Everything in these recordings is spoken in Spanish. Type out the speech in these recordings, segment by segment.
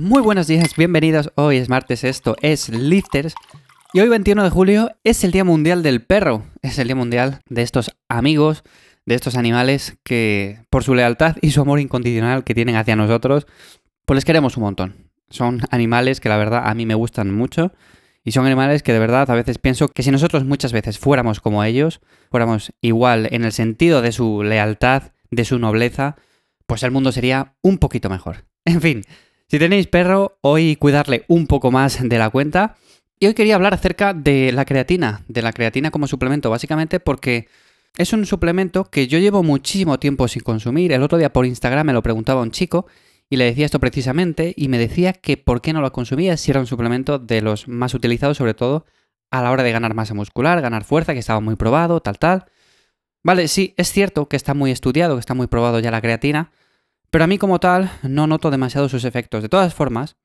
Muy buenos días, bienvenidos. Hoy es martes, esto es Lifters. Y hoy 21 de julio es el Día Mundial del Perro. Es el Día Mundial de estos amigos, de estos animales que por su lealtad y su amor incondicional que tienen hacia nosotros, pues les queremos un montón. Son animales que la verdad a mí me gustan mucho. Y son animales que de verdad a veces pienso que si nosotros muchas veces fuéramos como ellos, fuéramos igual en el sentido de su lealtad, de su nobleza, pues el mundo sería un poquito mejor. En fin, si tenéis perro, hoy cuidarle un poco más de la cuenta. Y hoy quería hablar acerca de la creatina, de la creatina como suplemento, básicamente porque es un suplemento que yo llevo muchísimo tiempo sin consumir. El otro día por Instagram me lo preguntaba un chico y le decía esto precisamente y me decía que por qué no lo consumía si era un suplemento de los más utilizados sobre todo a la hora de ganar masa muscular, ganar fuerza, que estaba muy probado, tal, tal. Vale, sí, es cierto que está muy estudiado, que está muy probado ya la creatina, pero a mí como tal no noto demasiado sus efectos. De todas formas,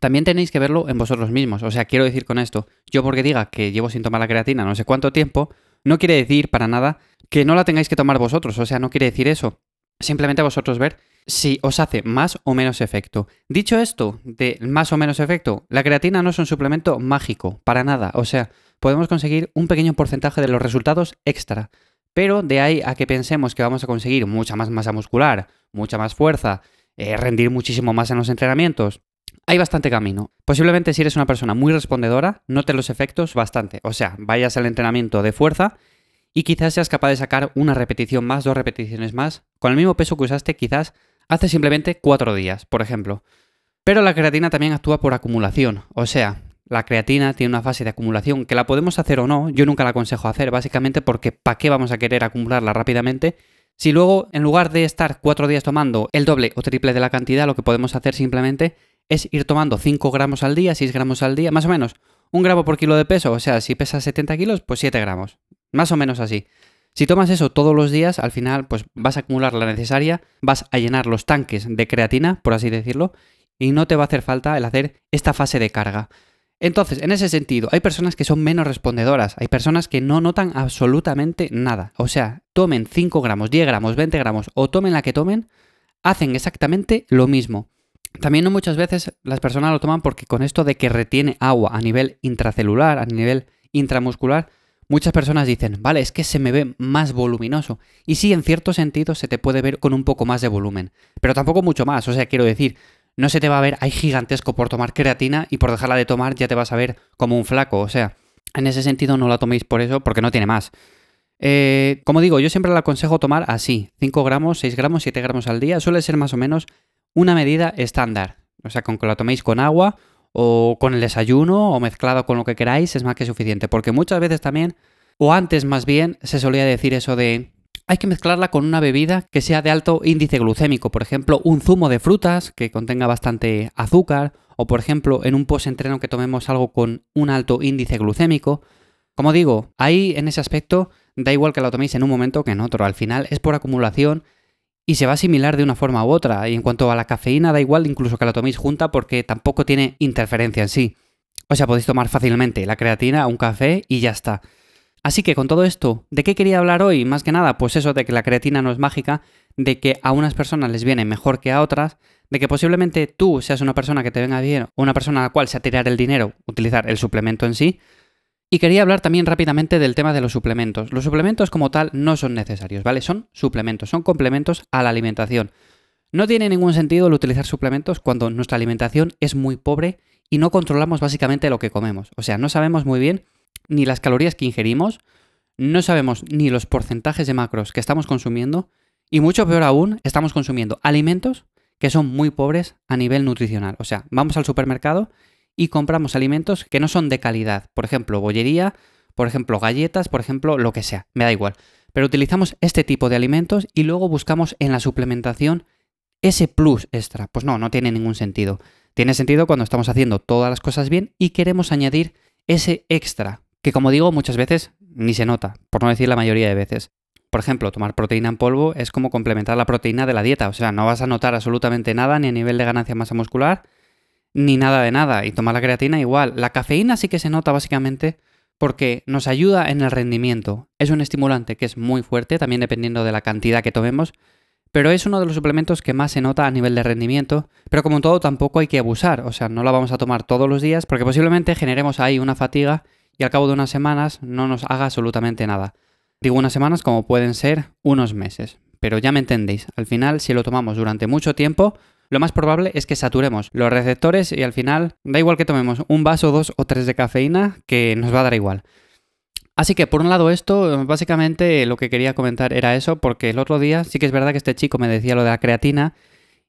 también tenéis que verlo en vosotros mismos. O sea, quiero decir con esto, yo porque diga que llevo sin tomar la creatina no sé cuánto tiempo, no quiere decir para nada que no la tengáis que tomar vosotros. O sea, no quiere decir eso. Simplemente vosotros ver si os hace más o menos efecto. Dicho esto, de más o menos efecto, la creatina no es un suplemento mágico, para nada. O sea, podemos conseguir un pequeño porcentaje de los resultados extra. Pero de ahí a que pensemos que vamos a conseguir mucha más masa muscular, mucha más fuerza, eh, rendir muchísimo más en los entrenamientos, hay bastante camino. Posiblemente si eres una persona muy respondedora, note los efectos bastante. O sea, vayas al entrenamiento de fuerza y quizás seas capaz de sacar una repetición más, dos repeticiones más, con el mismo peso que usaste quizás hace simplemente cuatro días, por ejemplo. Pero la creatina también actúa por acumulación. O sea, la creatina tiene una fase de acumulación que la podemos hacer o no, yo nunca la aconsejo hacer, básicamente porque ¿para qué vamos a querer acumularla rápidamente? Si luego, en lugar de estar cuatro días tomando el doble o triple de la cantidad, lo que podemos hacer simplemente es ir tomando 5 gramos al día, 6 gramos al día, más o menos, un gramo por kilo de peso, o sea, si pesas 70 kilos, pues 7 gramos, más o menos así. Si tomas eso todos los días, al final, pues vas a acumular la necesaria, vas a llenar los tanques de creatina, por así decirlo, y no te va a hacer falta el hacer esta fase de carga. Entonces, en ese sentido, hay personas que son menos respondedoras, hay personas que no notan absolutamente nada. O sea, tomen 5 gramos, 10 gramos, 20 gramos o tomen la que tomen, hacen exactamente lo mismo. También no muchas veces las personas lo toman porque con esto de que retiene agua a nivel intracelular, a nivel intramuscular, muchas personas dicen, vale, es que se me ve más voluminoso. Y sí, en cierto sentido se te puede ver con un poco más de volumen, pero tampoco mucho más. O sea, quiero decir, no se te va a ver ahí gigantesco por tomar creatina y por dejarla de tomar ya te vas a ver como un flaco. O sea, en ese sentido no la toméis por eso porque no tiene más. Eh, como digo, yo siempre la aconsejo tomar así, 5 gramos, 6 gramos, 7 gramos al día. Suele ser más o menos una medida estándar. O sea, con que la toméis con agua o con el desayuno o mezclado con lo que queráis es más que suficiente. Porque muchas veces también, o antes más bien, se solía decir eso de hay que mezclarla con una bebida que sea de alto índice glucémico, por ejemplo, un zumo de frutas que contenga bastante azúcar, o por ejemplo, en un post-entreno que tomemos algo con un alto índice glucémico. Como digo, ahí en ese aspecto da igual que lo toméis en un momento que en otro, al final es por acumulación y se va a asimilar de una forma u otra. Y en cuanto a la cafeína, da igual incluso que la toméis junta porque tampoco tiene interferencia en sí. O sea, podéis tomar fácilmente la creatina, un café y ya está. Así que con todo esto, ¿de qué quería hablar hoy? Más que nada, pues eso de que la creatina no es mágica, de que a unas personas les viene mejor que a otras, de que posiblemente tú seas una persona que te venga bien o una persona a la cual se tirar el dinero, utilizar el suplemento en sí. Y quería hablar también rápidamente del tema de los suplementos. Los suplementos como tal no son necesarios, ¿vale? Son suplementos, son complementos a la alimentación. No tiene ningún sentido el utilizar suplementos cuando nuestra alimentación es muy pobre y no controlamos básicamente lo que comemos. O sea, no sabemos muy bien ni las calorías que ingerimos, no sabemos ni los porcentajes de macros que estamos consumiendo y mucho peor aún, estamos consumiendo alimentos que son muy pobres a nivel nutricional. O sea, vamos al supermercado y compramos alimentos que no son de calidad. Por ejemplo, bollería, por ejemplo, galletas, por ejemplo, lo que sea, me da igual. Pero utilizamos este tipo de alimentos y luego buscamos en la suplementación ese plus extra. Pues no, no tiene ningún sentido. Tiene sentido cuando estamos haciendo todas las cosas bien y queremos añadir ese extra que como digo muchas veces ni se nota, por no decir la mayoría de veces. Por ejemplo, tomar proteína en polvo es como complementar la proteína de la dieta, o sea, no vas a notar absolutamente nada ni a nivel de ganancia masa muscular, ni nada de nada. Y tomar la creatina igual. La cafeína sí que se nota básicamente porque nos ayuda en el rendimiento. Es un estimulante que es muy fuerte, también dependiendo de la cantidad que tomemos, pero es uno de los suplementos que más se nota a nivel de rendimiento, pero como todo tampoco hay que abusar, o sea, no la vamos a tomar todos los días porque posiblemente generemos ahí una fatiga y al cabo de unas semanas no nos haga absolutamente nada. Digo unas semanas como pueden ser unos meses, pero ya me entendéis, al final si lo tomamos durante mucho tiempo, lo más probable es que saturemos los receptores y al final da igual que tomemos un vaso, dos o tres de cafeína, que nos va a dar igual. Así que por un lado esto, básicamente lo que quería comentar era eso, porque el otro día sí que es verdad que este chico me decía lo de la creatina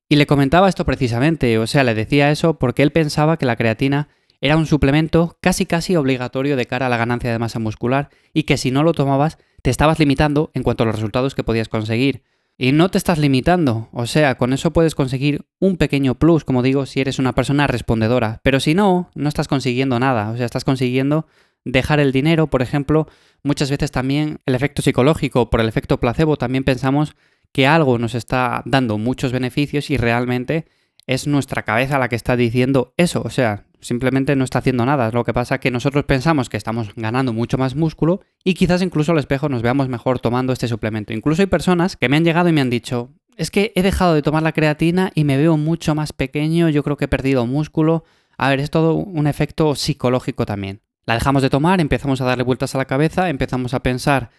y le comentaba esto precisamente, o sea, le decía eso porque él pensaba que la creatina era un suplemento casi casi obligatorio de cara a la ganancia de masa muscular y que si no lo tomabas te estabas limitando en cuanto a los resultados que podías conseguir. Y no te estás limitando, o sea, con eso puedes conseguir un pequeño plus, como digo, si eres una persona respondedora, pero si no, no estás consiguiendo nada, o sea, estás consiguiendo dejar el dinero, por ejemplo, muchas veces también el efecto psicológico, por el efecto placebo, también pensamos que algo nos está dando muchos beneficios y realmente es nuestra cabeza la que está diciendo eso, o sea, simplemente no está haciendo nada. Lo que pasa es que nosotros pensamos que estamos ganando mucho más músculo y quizás incluso al espejo nos veamos mejor tomando este suplemento. Incluso hay personas que me han llegado y me han dicho, es que he dejado de tomar la creatina y me veo mucho más pequeño, yo creo que he perdido músculo. A ver, es todo un efecto psicológico también. La dejamos de tomar, empezamos a darle vueltas a la cabeza, empezamos a pensar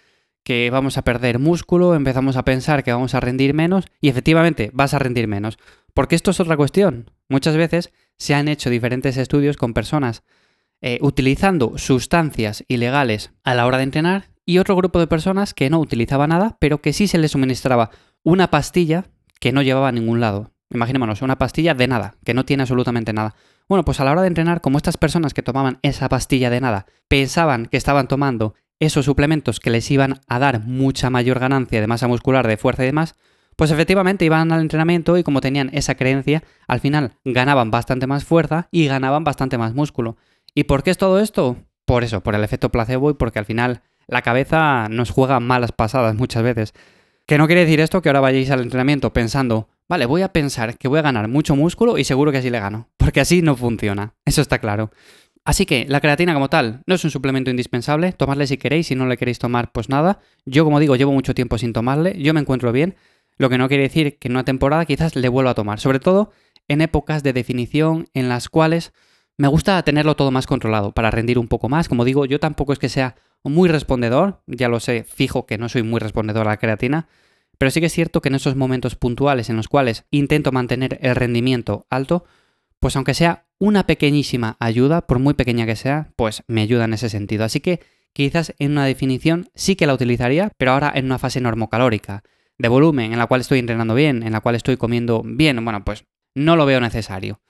que vamos a perder músculo, empezamos a pensar que vamos a rendir menos y efectivamente vas a rendir menos. Porque esto es otra cuestión. Muchas veces se han hecho diferentes estudios con personas eh, utilizando sustancias ilegales a la hora de entrenar y otro grupo de personas que no utilizaba nada, pero que sí se les suministraba una pastilla que no llevaba a ningún lado. Imaginémonos, una pastilla de nada, que no tiene absolutamente nada. Bueno, pues a la hora de entrenar, como estas personas que tomaban esa pastilla de nada pensaban que estaban tomando esos suplementos que les iban a dar mucha mayor ganancia de masa muscular, de fuerza y demás, pues efectivamente iban al entrenamiento y como tenían esa creencia, al final ganaban bastante más fuerza y ganaban bastante más músculo. ¿Y por qué es todo esto? Por eso, por el efecto placebo y porque al final la cabeza nos juega malas pasadas muchas veces. Que no quiere decir esto que ahora vayáis al entrenamiento pensando, vale, voy a pensar que voy a ganar mucho músculo y seguro que así le gano, porque así no funciona, eso está claro. Así que la creatina como tal no es un suplemento indispensable, tomarle si queréis, si no le queréis tomar, pues nada. Yo como digo, llevo mucho tiempo sin tomarle, yo me encuentro bien, lo que no quiere decir que en una temporada quizás le vuelva a tomar, sobre todo en épocas de definición en las cuales me gusta tenerlo todo más controlado para rendir un poco más. Como digo, yo tampoco es que sea muy respondedor, ya lo sé, fijo que no soy muy respondedor a la creatina, pero sí que es cierto que en esos momentos puntuales en los cuales intento mantener el rendimiento alto, pues aunque sea una pequeñísima ayuda, por muy pequeña que sea, pues me ayuda en ese sentido. Así que quizás en una definición sí que la utilizaría, pero ahora en una fase normocalórica, de volumen, en la cual estoy entrenando bien, en la cual estoy comiendo bien, bueno, pues no lo veo necesario.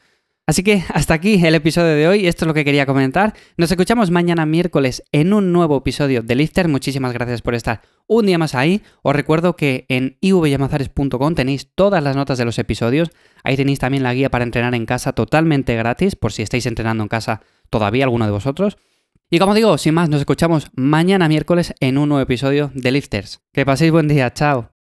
Así que hasta aquí el episodio de hoy, esto es lo que quería comentar. Nos escuchamos mañana miércoles en un nuevo episodio de Lifter. Muchísimas gracias por estar un día más ahí. Os recuerdo que en ivyamazares.com tenéis todas las notas de los episodios. Ahí tenéis también la guía para entrenar en casa totalmente gratis, por si estáis entrenando en casa todavía alguno de vosotros. Y como digo, sin más, nos escuchamos mañana miércoles en un nuevo episodio de Lifters. Que paséis buen día, chao.